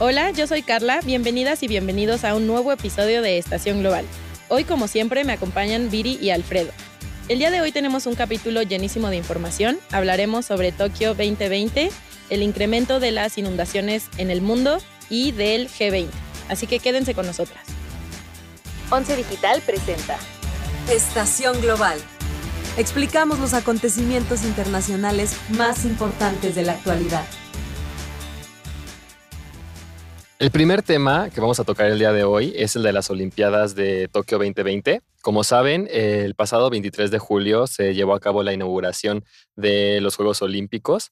Hola, yo soy Carla, bienvenidas y bienvenidos a un nuevo episodio de Estación Global. Hoy, como siempre, me acompañan Viri y Alfredo. El día de hoy tenemos un capítulo llenísimo de información. Hablaremos sobre Tokio 2020, el incremento de las inundaciones en el mundo y del G20. Así que quédense con nosotras. Once Digital presenta Estación Global. Explicamos los acontecimientos internacionales más importantes de la actualidad. El primer tema que vamos a tocar el día de hoy es el de las Olimpiadas de Tokio 2020. Como saben, el pasado 23 de julio se llevó a cabo la inauguración de los Juegos Olímpicos.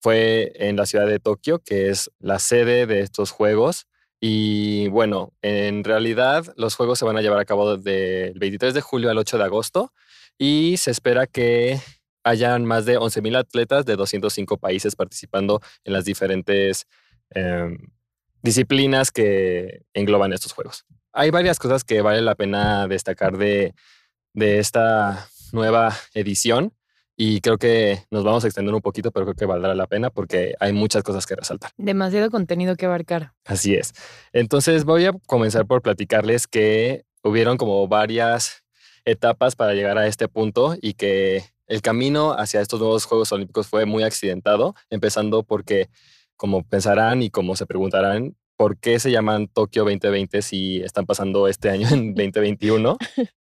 Fue en la ciudad de Tokio, que es la sede de estos Juegos. Y bueno, en realidad los Juegos se van a llevar a cabo del 23 de julio al 8 de agosto y se espera que hayan más de 11.000 atletas de 205 países participando en las diferentes... Em, disciplinas que engloban estos juegos. Hay varias cosas que vale la pena destacar de, esta nueva edición y creo que nos vamos a extender un poquito, pero creo que valdrá la pena porque hay muchas cosas que resaltar. Demasiado contenido que abarcar. Así es. Entonces voy a comenzar por platicarles que hubieron como varias etapas para llegar a este punto y que el camino hacia estos nuevos Juegos Olímpicos fue muy accidentado, empezando porque como pensarán y como se preguntarán, ¿por qué se llaman Tokio 2020 si están pasando este año en 2021?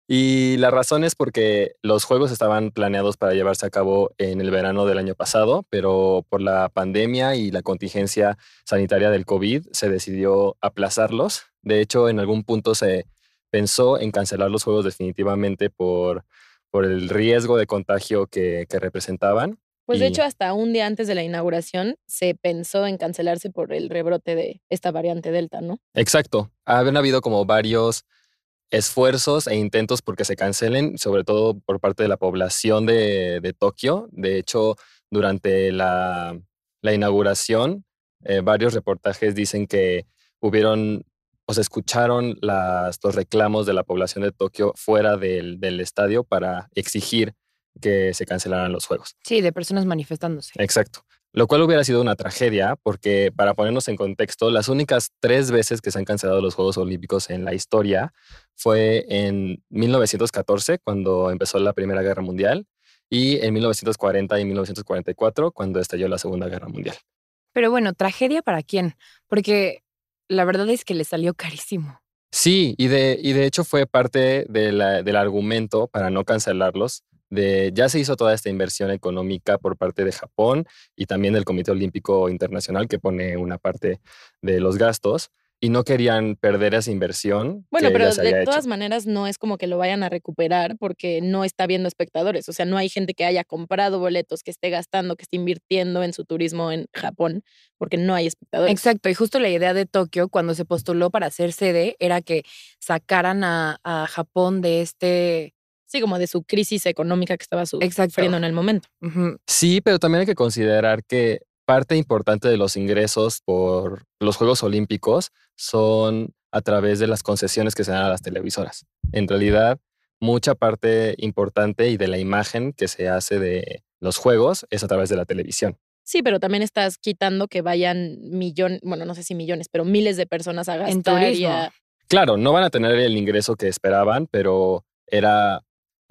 Y la razón es porque los juegos estaban planeados para llevarse a cabo en el verano del año pasado, pero por la pandemia y la contingencia sanitaria del COVID se decidió aplazarlos. De hecho, en algún punto se pensó en cancelar los juegos definitivamente por, por el riesgo de contagio que, que representaban. Pues de hecho, hasta un día antes de la inauguración se pensó en cancelarse por el rebrote de esta variante Delta, ¿no? Exacto. Habían habido como varios esfuerzos e intentos porque se cancelen, sobre todo por parte de la población de, Tokio. De hecho, durante la, inauguración, eh, varios reportajes dicen que hubieron o se escucharon las, los reclamos de la población de Tokio fuera del, del estadio para exigir que se cancelaran los juegos. Sí, de personas manifestándose. Exacto. Lo cual hubiera sido una tragedia porque, para ponernos en contexto, las únicas tres veces que se han cancelado los Juegos Olímpicos en la historia fue en 1914, cuando empezó la Primera Guerra Mundial, y en 1940 y 1944, cuando estalló la Segunda Guerra Mundial. Pero bueno, tragedia para quién? Porque la verdad es que le salió carísimo. Sí, y de, y de hecho fue parte del argumento para no cancelarlos, ya se hizo toda esta inversión económica por parte de Japón y también del Comité Olímpico Internacional que pone una parte de los gastos y no querían perder esa inversión. Bueno, pero de todas maneras no es como que lo vayan a recuperar porque no está viendo espectadores. O sea, no hay gente que haya comprado boletos, que esté gastando, que esté invirtiendo en su turismo en Japón, porque no hay espectadores. Exacto. Y justo la idea de Tokio, cuando se postuló para ser sede, era que sacaran a Japón de este Sí, como de su crisis económica que estaba sufriendo en el momento. Sí, pero también hay que considerar que parte importante de los ingresos por los Juegos Olímpicos son a través de las concesiones que se dan a las televisoras. En realidad, mucha parte importante y de la imagen que se hace de los Juegos es a través de la televisión. Sí, pero también estás quitando que vayan millones, bueno, no sé si millones, pero miles de personas a gastar. En Claro, no van a tener el ingreso que esperaban, pero era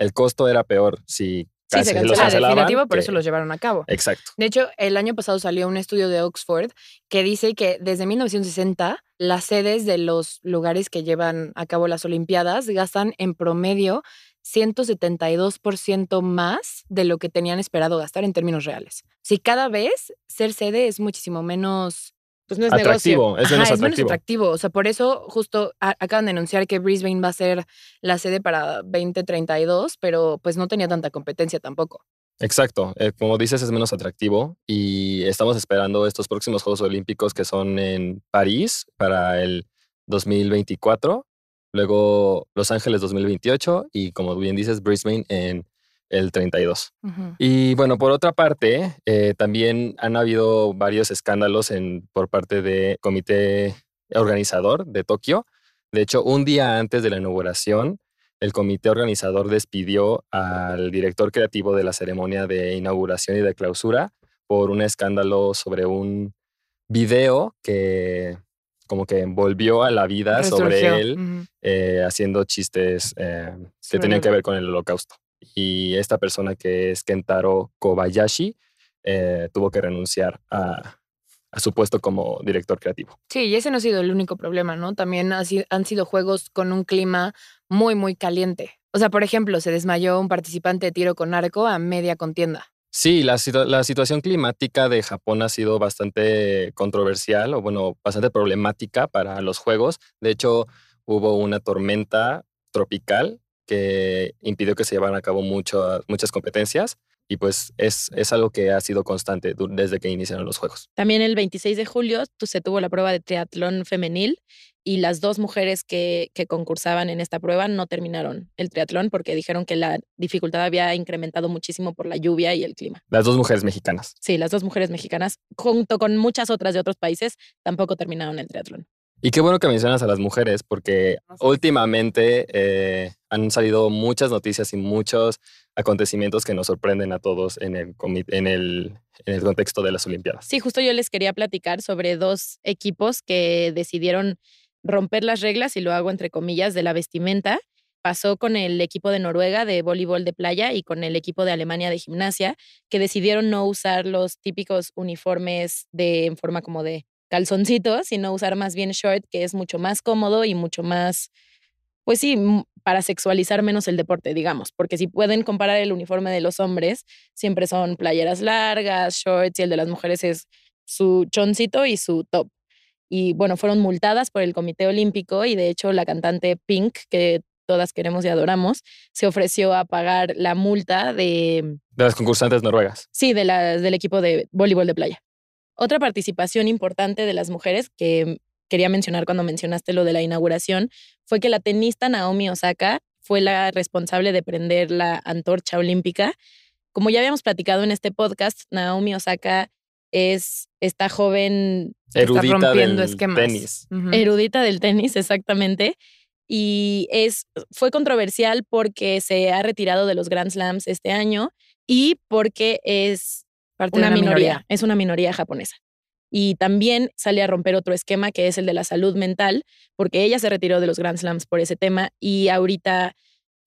el costo era peor si Sí, se definitivo, por eso los llevaron a cabo. Exacto. De hecho, el año pasado salió un estudio de Oxford que dice que desde 1960 las sedes de los lugares que llevan a cabo las Olimpiadas gastan en promedio 172% más de lo que tenían esperado gastar en términos reales. Si cada vez ser sede es muchísimo menos pues no es atractivo, Es, menos atractivo. O sea, por eso justo acaban de anunciar que Brisbane va a ser la sede para 2032, pero pues no tenía tanta competencia tampoco. Exacto, eh, como dices es menos atractivo y estamos esperando estos próximos Juegos Olímpicos que son en París para el 2024, luego Los Ángeles 2028 y como bien dices Brisbane en el 32. Y bueno, por otra parte, eh, también han habido varios escándalos en, por parte del comité organizador de Tokio. De hecho, un día antes de la inauguración, el comité organizador despidió al director creativo de la ceremonia de inauguración y de clausura por un escándalo sobre un video que como que volvió a la vida sobre él, eh, haciendo chistes eh, que tenían que ver con el holocausto. Y esta persona que es Kentaro Kobayashi eh, tuvo que renunciar a, a su puesto como director creativo. Sí, y ese no ha sido el único problema, ¿no? También ha han sido juegos con un clima muy, muy caliente. O sea, por ejemplo, se desmayó un participante de tiro con arco a media contienda. Sí, la, la situación climática de Japón ha sido bastante controversial o bueno, bastante problemática para los juegos. De hecho, hubo una tormenta tropical que impidió que se llevaran a cabo mucho- muchas competencias y pues es, es algo que ha sido constante desde que iniciaron los juegos. También el 26 de julio se tuvo la prueba de triatlón femenil y las dos mujeres que, que concursaban en esta prueba no terminaron el triatlón porque dijeron que la dificultad había incrementado muchísimo por la lluvia y el clima. Las dos mujeres mexicanas. Sí, las dos mujeres mexicanas, junto con muchas otras de otros países, tampoco terminaron el triatlón. Y qué bueno que mencionas a las mujeres, porque últimamente eh, han salido muchas noticias y muchos acontecimientos que nos sorprenden a todos en el, comi- en el, en el contexto de las Olimpiadas. Sí, justo yo les quería platicar sobre dos equipos que decidieron romper las reglas, y lo hago entre comillas, de la vestimenta. Pasó con el equipo de Noruega de voleibol de playa y con el equipo de Alemania de gimnasia, que decidieron no usar los típicos uniformes de, en forma como de calzoncitos, sino usar más bien short, que es mucho más cómodo y mucho más, pues sí, para sexualizar menos el deporte, digamos, porque si pueden comparar el uniforme de los hombres, siempre son playeras largas, shorts, y el de las mujeres es su choncito y su top. Y bueno, fueron multadas por el Comité Olímpico y de hecho la cantante Pink, que todas queremos y adoramos, se ofreció a pagar la multa de, De las concursantes noruegas. sí, de las del equipo de voleibol de playa. Otra participación importante de las mujeres que quería mencionar cuando mencionaste lo de la inauguración fue que la tenista Naomi Osaka fue la responsable de prender la antorcha olímpica. Como ya habíamos platicado en este podcast, Naomi Osaka es esta joven Erudita rompiendo del esquemas. tenis. Erudita del tenis, exactamente. Y es, fue controversial porque se ha retirado de los Grand Slams este año y porque es Parte de una minoría, es una minoría japonesa. Y también sale a romper otro esquema que es el de la salud mental, porque ella se retiró de los Grand Slams por ese tema y ahorita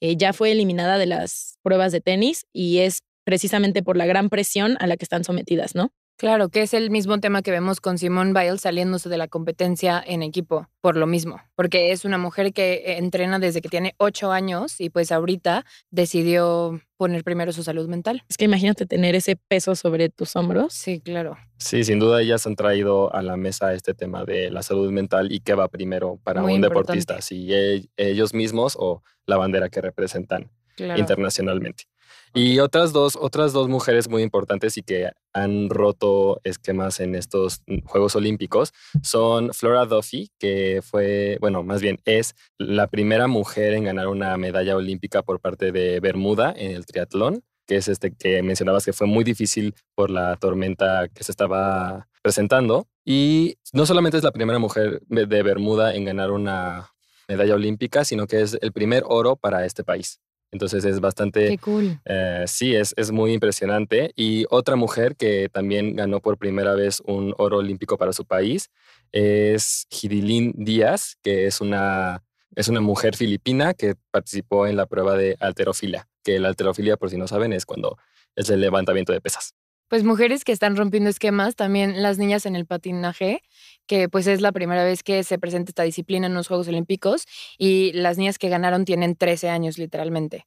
eh, ya fue eliminada de las pruebas de tenis y es precisamente por la gran presión a la que están sometidas, ¿no? Claro, que es el mismo tema que vemos con Simone Biles saliéndose de la competencia en equipo, por lo mismo, porque es una mujer que eh, entrena desde que tiene ocho años y pues ahorita decidió poner primero su salud mental. Es que imagínate tener ese peso sobre tus hombros. Sí, claro. Sí, sin duda ellas han traído a la mesa este tema de la salud mental y qué va primero para Muy un importante. deportista, si e- ellos mismos o la bandera que representan claro. internacionalmente. Y otras dos, otras dos mujeres muy importantes y que han roto esquemas en estos Juegos Olímpicos son Flora Duffy, que fue, bueno, más bien es la primera mujer en ganar una medalla olímpica por parte de Bermuda en el triatlón, que es este que mencionabas que fue muy difícil por la tormenta que se estaba presentando. Y no solamente es la primera mujer de Bermuda en ganar una medalla olímpica, sino que es el primer oro para este país. Entonces es bastante Qué cool. eh, sí, es, es muy impresionante. Y otra mujer que también ganó por primera vez un oro olímpico para su país es Girilín Díaz, que es una, es una mujer filipina que participó en la prueba de alterofilia, que la alterofilia, por si no saben, es cuando es el levantamiento de pesas. Pues mujeres que están rompiendo esquemas, también las niñas en el patinaje, que pues es la primera vez que se presenta esta disciplina en los Juegos Olímpicos y las niñas que ganaron tienen 13 años literalmente.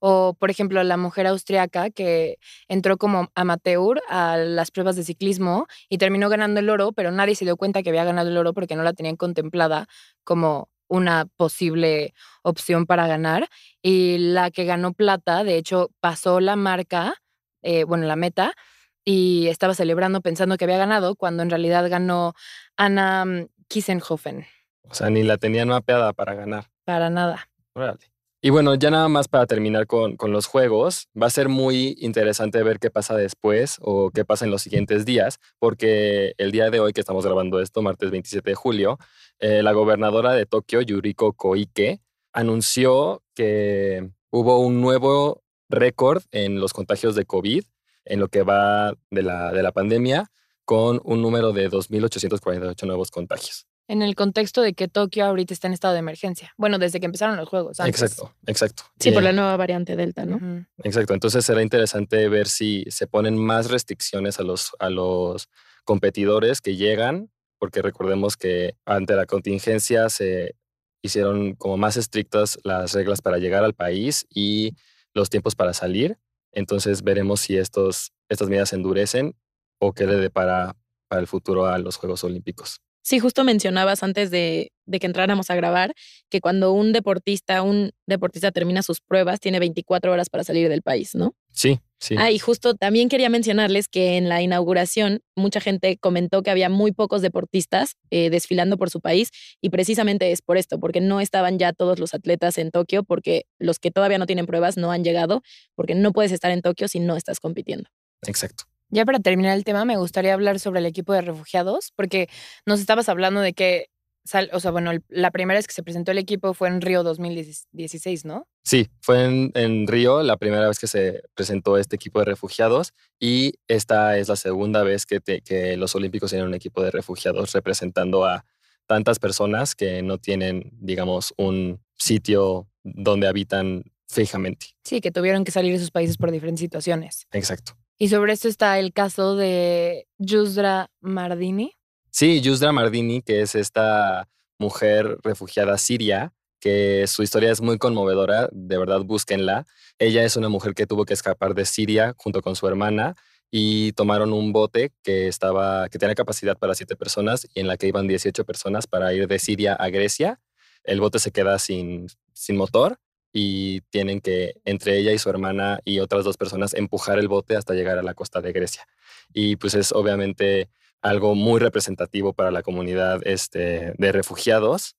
O, por ejemplo, la mujer austriaca que entró como amateur a las pruebas de ciclismo y terminó ganando el oro, pero nadie se dio cuenta que había ganado el oro porque no la tenían contemplada como una posible opción para ganar. Y la que ganó plata, de hecho, pasó la marca, eh, bueno, la meta, y estaba celebrando pensando que había ganado, cuando en realidad ganó Anna mm, Kissenhofen. O sea, ni la tenían mapeada para ganar. Para nada. Órale. Y bueno, ya nada más para terminar con, con los juegos, va a ser muy interesante ver qué pasa después o qué pasa en los siguientes días, porque el día de hoy que estamos grabando esto, martes 27 de julio, eh, la gobernadora de Tokio, Yuriko Koike, anunció que hubo un nuevo récord en los contagios de COVID en lo que va de la, de la pandemia, con un número de 2.848 nuevos contagios. En el contexto de que Tokio ahorita está en estado de emergencia. Bueno, desde que empezaron los juegos. antes. Exacto, exacto. Sí, por la nueva variante Delta, ¿no? Exacto, entonces será interesante ver si se ponen más restricciones a los, a los competidores que llegan, porque recordemos que ante la contingencia se hicieron como más estrictas las reglas para llegar al país y los tiempos para salir. Entonces veremos si estos, estas medidas endurecen o qué le depara para el futuro a los Juegos Olímpicos. Sí, justo mencionabas antes de, de que entráramos a grabar que cuando un deportista, un deportista termina sus pruebas, tiene 24 horas para salir del país, ¿no? Sí, sí. Ah, y justo también quería mencionarles que en la inauguración mucha gente comentó que había muy pocos deportistas eh, desfilando por su país y precisamente es por esto, porque no estaban ya todos los atletas en Tokio, porque los que todavía no tienen pruebas no han llegado, porque no puedes estar en Tokio si no estás compitiendo. Exacto. Ya para terminar el tema, me gustaría hablar sobre el equipo de refugiados, porque nos estabas hablando de que, sal- o sea, bueno, el- la primera vez que se presentó el equipo fue en Río 2016, ¿no? Sí, fue en, en Río la primera vez que se presentó este equipo de refugiados y esta es la segunda vez que, te- que los Olímpicos tienen un equipo de refugiados representando a tantas personas que no tienen, digamos, un sitio donde habitan fijamente. Sí, que tuvieron que salir de sus países por diferentes situaciones. Exacto. Y sobre esto está el caso de Yusra Mardini. Sí, Yusra Mardini, que es esta mujer refugiada siria, que su historia es muy conmovedora, de verdad búsquenla. Ella es una mujer que tuvo que escapar de Siria junto con su hermana y tomaron un bote que estaba que tenía capacidad para siete personas y en la que iban 18 personas para ir de Siria a Grecia. El bote se queda sin, sin motor y tienen que, entre ella y su hermana y otras dos personas, empujar el bote hasta llegar a la costa de Grecia. Y pues es obviamente algo muy representativo para la comunidad este, de refugiados.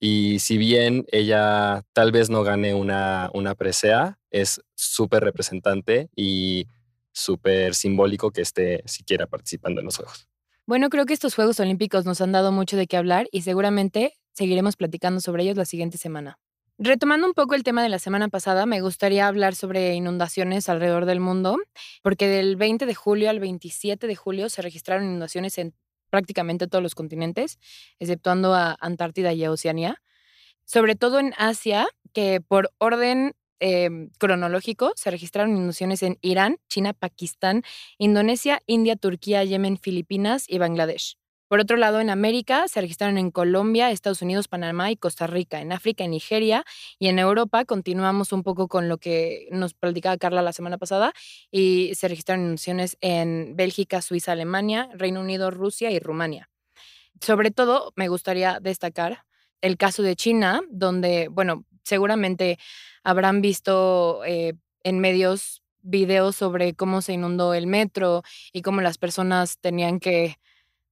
Y si bien ella tal vez no gane una, una presea, es súper representante y súper simbólico que esté siquiera participando en los Juegos. Bueno, creo que estos Juegos Olímpicos nos han dado mucho de qué hablar y seguramente seguiremos platicando sobre ellos la siguiente semana. Retomando un poco el tema de la semana pasada, me gustaría hablar sobre inundaciones alrededor del mundo, porque del 20 de julio al 27 de julio se registraron inundaciones en prácticamente todos los continentes, exceptuando a Antártida y a Oceanía. Sobre todo en Asia, que por orden eh, cronológico se registraron inundaciones en Irán, China, Pakistán, Indonesia, India, Turquía, Yemen, Filipinas y Bangladesh. Por otro lado, en América se registraron en Colombia, Estados Unidos, Panamá y Costa Rica. En África, en Nigeria y en Europa continuamos un poco con lo que nos platicaba Carla la semana pasada y se registraron inundaciones en Bélgica, Suiza, Alemania, Reino Unido, Rusia y Rumania. Sobre todo, me gustaría destacar el caso de China, donde, bueno, seguramente habrán visto eh, en medios videos sobre cómo se inundó el metro y cómo las personas tenían que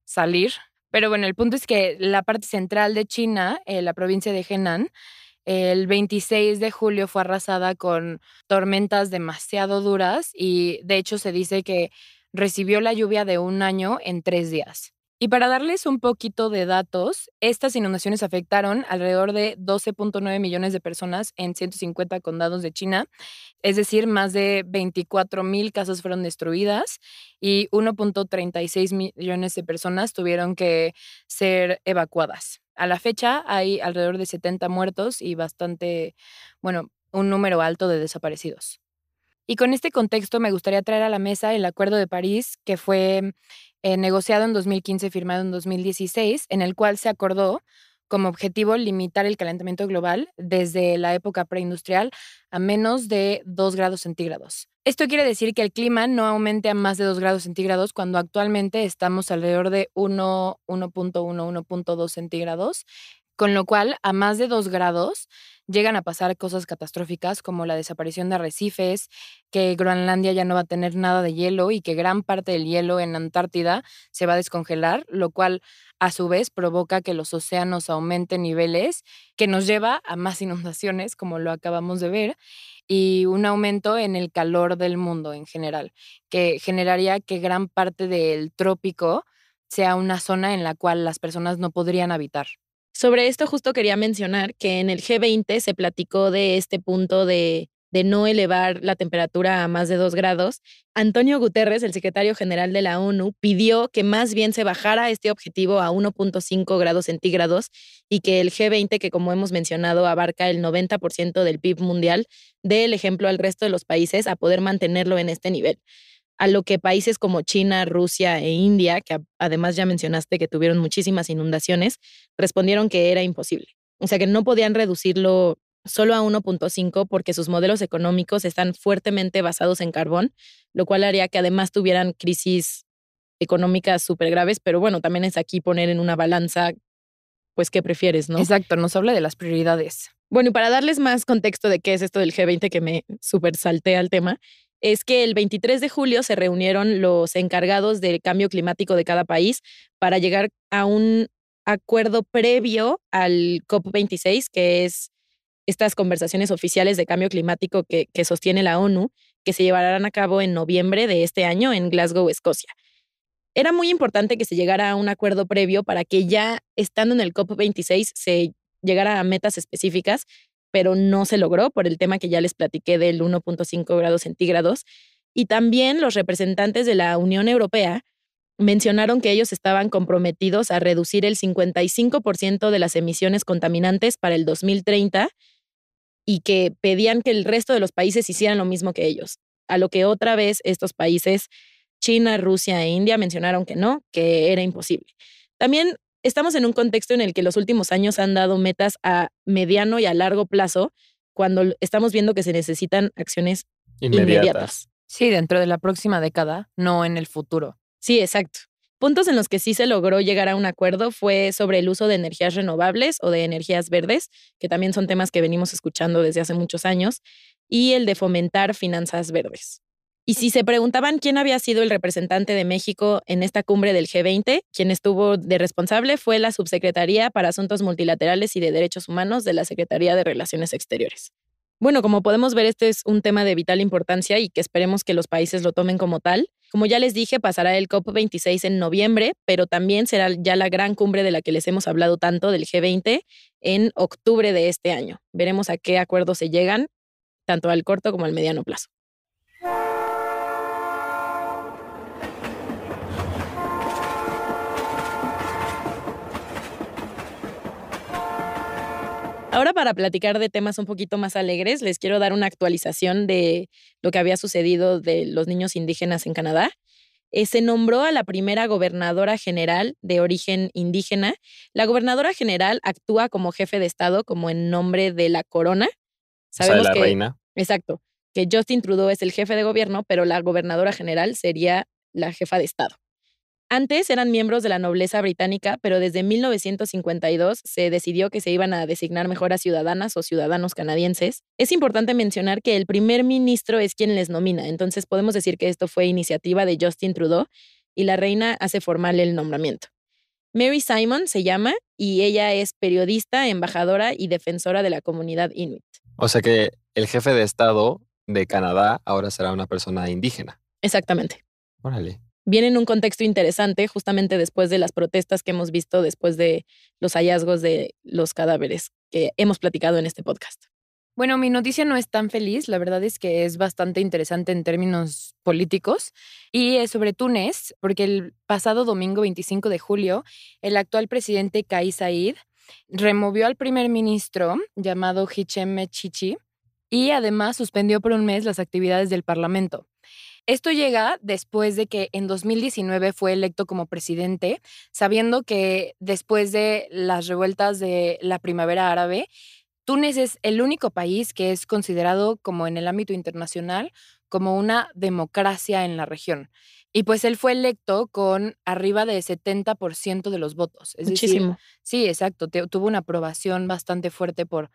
salir. Pero bueno, el punto es que la parte central de China, eh, la provincia de Henan, el 26 de julio fue arrasada con tormentas demasiado duras y de hecho se dice que recibió la lluvia de un año en tres días. Y para darles un poquito de datos, estas inundaciones afectaron alrededor de 12.9 millones de personas en 150 condados de China, es decir, más de 24 mil casas fueron destruidas y 1.36 millones de personas tuvieron que ser evacuadas. A la fecha hay alrededor de 70 muertos y bastante, bueno, un número alto de desaparecidos. Y con este contexto me gustaría traer a la mesa el Acuerdo de París, que fue eh, negociado en 2015, firmado en 2016, en el cual se acordó como objetivo limitar el calentamiento global desde la época preindustrial a menos de 2 grados centígrados. Esto quiere decir que el clima no aumente a más de 2 grados centígrados cuando actualmente estamos alrededor de 1, 1.1, 1.2 centígrados, con lo cual a más de 2 grados llegan a pasar cosas catastróficas como la desaparición de arrecifes, que Groenlandia ya no va a tener nada de hielo y que gran parte del hielo en Antártida se va a descongelar, lo cual a su vez provoca que los océanos aumenten niveles, que nos lleva a más inundaciones, como lo acabamos de ver, y un aumento en el calor del mundo en general, que generaría que gran parte del trópico sea una zona en la cual las personas no podrían habitar. Sobre esto justo quería mencionar que en el G20 se platicó de este punto de de no elevar la temperatura a más de 2 grados, Antonio Guterres, el secretario general de la ONU, pidió que más bien se bajara este objetivo a 1.5 grados centígrados y que el G20, que como hemos mencionado abarca el 90% del PIB mundial, dé el ejemplo al resto de los países a poder mantenerlo en este nivel. A lo que países como China, Rusia e India, que además ya mencionaste que tuvieron muchísimas inundaciones, respondieron que era imposible. O sea que no podían reducirlo solo a 1.5 porque sus modelos económicos están fuertemente basados en carbón, lo cual haría que además tuvieran crisis económicas súper graves, pero bueno, también es aquí poner en una balanza, pues, ¿qué prefieres, no? Exacto, nos habla de las prioridades. Bueno, y para darles más contexto de qué es esto del G20 que me súper salté al tema, es que el 23 de julio se reunieron los encargados del cambio climático de cada país para llegar a un acuerdo previo al COP26, que es estas conversaciones oficiales de cambio climático que, sostiene la ONU, que se llevarán a cabo en noviembre de este año en Glasgow, Escocia. Era muy importante que se llegara a un acuerdo previo para que ya estando en el COP26 se llegara a metas específicas, pero no se logró por el tema que ya les platiqué del 1.5 grados centígrados. Y también los representantes de la Unión Europea mencionaron que ellos estaban comprometidos a reducir el 55% de las emisiones contaminantes para el 2030 y que pedían que el resto de los países hicieran lo mismo que ellos. A lo que otra vez estos países, China, Rusia e India, mencionaron que no, que era imposible. También estamos en un contexto en el que los últimos años han dado metas a mediano y a largo plazo cuando estamos viendo que se necesitan acciones inmediatas. Sí, dentro de la próxima década, no en el futuro. Sí, exacto. Puntos en los que sí se logró llegar a un acuerdo fue sobre el uso de energías renovables o de energías verdes, que también son temas que venimos escuchando desde hace muchos años, y el de fomentar finanzas verdes. Y si se preguntaban quién había sido el representante de México en esta cumbre del G20, quien estuvo de responsable fue la Subsecretaría para Asuntos Multilaterales y de Derechos Humanos de la Secretaría de Relaciones Exteriores. Bueno, como podemos ver, este es un tema de vital importancia y que esperemos que los países lo tomen como tal. Como ya les dije, pasará el COP26 en noviembre, pero también será ya la gran cumbre de la que les hemos hablado tanto del G20 en octubre de este año. Veremos a qué acuerdos se llegan, tanto al corto como al mediano plazo. Ahora para platicar de temas un poquito más alegres, les quiero dar una actualización de lo que había sucedido de los niños indígenas en Canadá. Eh, se nombró a la primera gobernadora general de origen indígena. La gobernadora general actúa como jefe de Estado, como en nombre de la corona. Sabemos la reina. Exacto, que Justin Trudeau es el jefe de gobierno, pero la gobernadora general sería la jefa de Estado. Antes eran miembros de la nobleza británica, pero desde 1952 se decidió que se iban a designar mejor a ciudadanas o ciudadanos canadienses. Es importante mencionar que el primer ministro es quien les nomina, entonces podemos decir que esto fue iniciativa de Justin Trudeau y la reina hace formal el nombramiento. Mary Simon se llama y ella es periodista, embajadora y defensora de la comunidad inuit. O sea que el jefe de Estado de Canadá ahora será una persona indígena. Exactamente. Órale viene en un contexto interesante justamente después de las protestas que hemos visto, después de los hallazgos de los cadáveres que hemos platicado en este podcast. Bueno, mi noticia no es tan feliz, la verdad es que es bastante interesante en términos políticos y es sobre Túnez, porque el pasado domingo 25 de julio, el actual presidente Kais Said removió al primer ministro llamado Hichem Chichi y además suspendió por un mes las actividades del Parlamento. Esto llega después de que en 2019 fue electo como presidente, sabiendo que después de las revueltas de la primavera árabe, Túnez es el único país que es considerado como en el ámbito internacional como una democracia en la región. Y pues él fue electo con arriba de 70% de los votos. Muchísimo. sí, exacto. tuvo una aprobación bastante fuerte por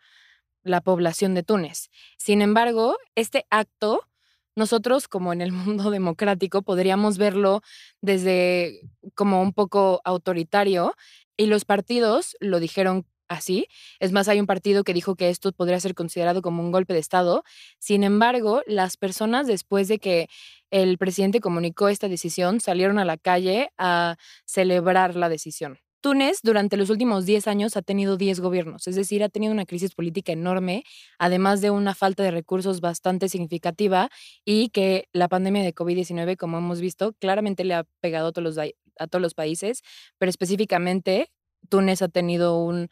la población de Túnez. Sin embargo, este acto nosotros como en el mundo democrático podríamos verlo desde como un poco autoritario y los partidos lo dijeron así. Es más, hay un partido que dijo que esto podría ser considerado como un golpe de Estado. Sin embargo, las personas después de que el presidente comunicó esta decisión salieron a la calle a celebrar la decisión. Túnez durante los últimos 10 años ha tenido 10 gobiernos, es decir, ha tenido una crisis política enorme, además de una falta de recursos bastante significativa y que la pandemia de COVID-19, como hemos visto, claramente le ha pegado a todos, los, países, pero específicamente Túnez ha tenido un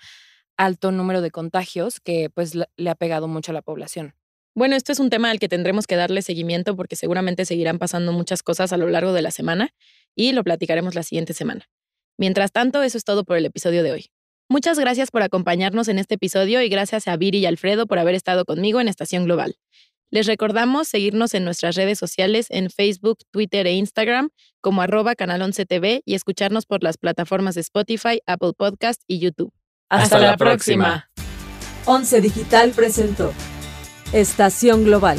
alto número de contagios que pues le ha pegado mucho a la población. Bueno, esto es un tema al que tendremos que darle seguimiento porque seguramente seguirán pasando muchas cosas a lo largo de la semana y lo platicaremos la siguiente semana. Mientras tanto, eso es todo por el episodio de hoy. Muchas gracias por acompañarnos en este episodio y gracias a Viri y Alfredo por haber estado conmigo en Estación Global. Les recordamos seguirnos en nuestras redes sociales en Facebook, Twitter e Instagram como arroba canal 11 TV y escucharnos por las plataformas de Spotify, Apple Podcast y YouTube. Hasta, la, próxima. 11 Digital presentó Estación Global.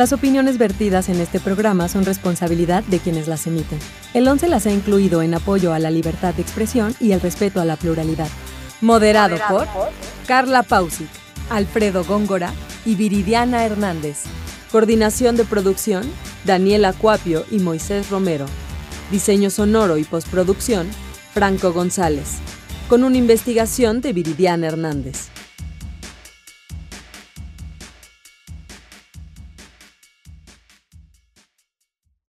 Las opiniones vertidas en este programa son responsabilidad de quienes las emiten. El 11 las ha incluido en apoyo a la libertad de expresión y el respeto a la pluralidad. Moderado, por, Carla Pausic, Alfredo Góngora y Viridiana Hernández. Coordinación de producción, Daniela Cuapio y Moisés Romero. Diseño sonoro y postproducción, Franco González. Con una investigación de Viridiana Hernández.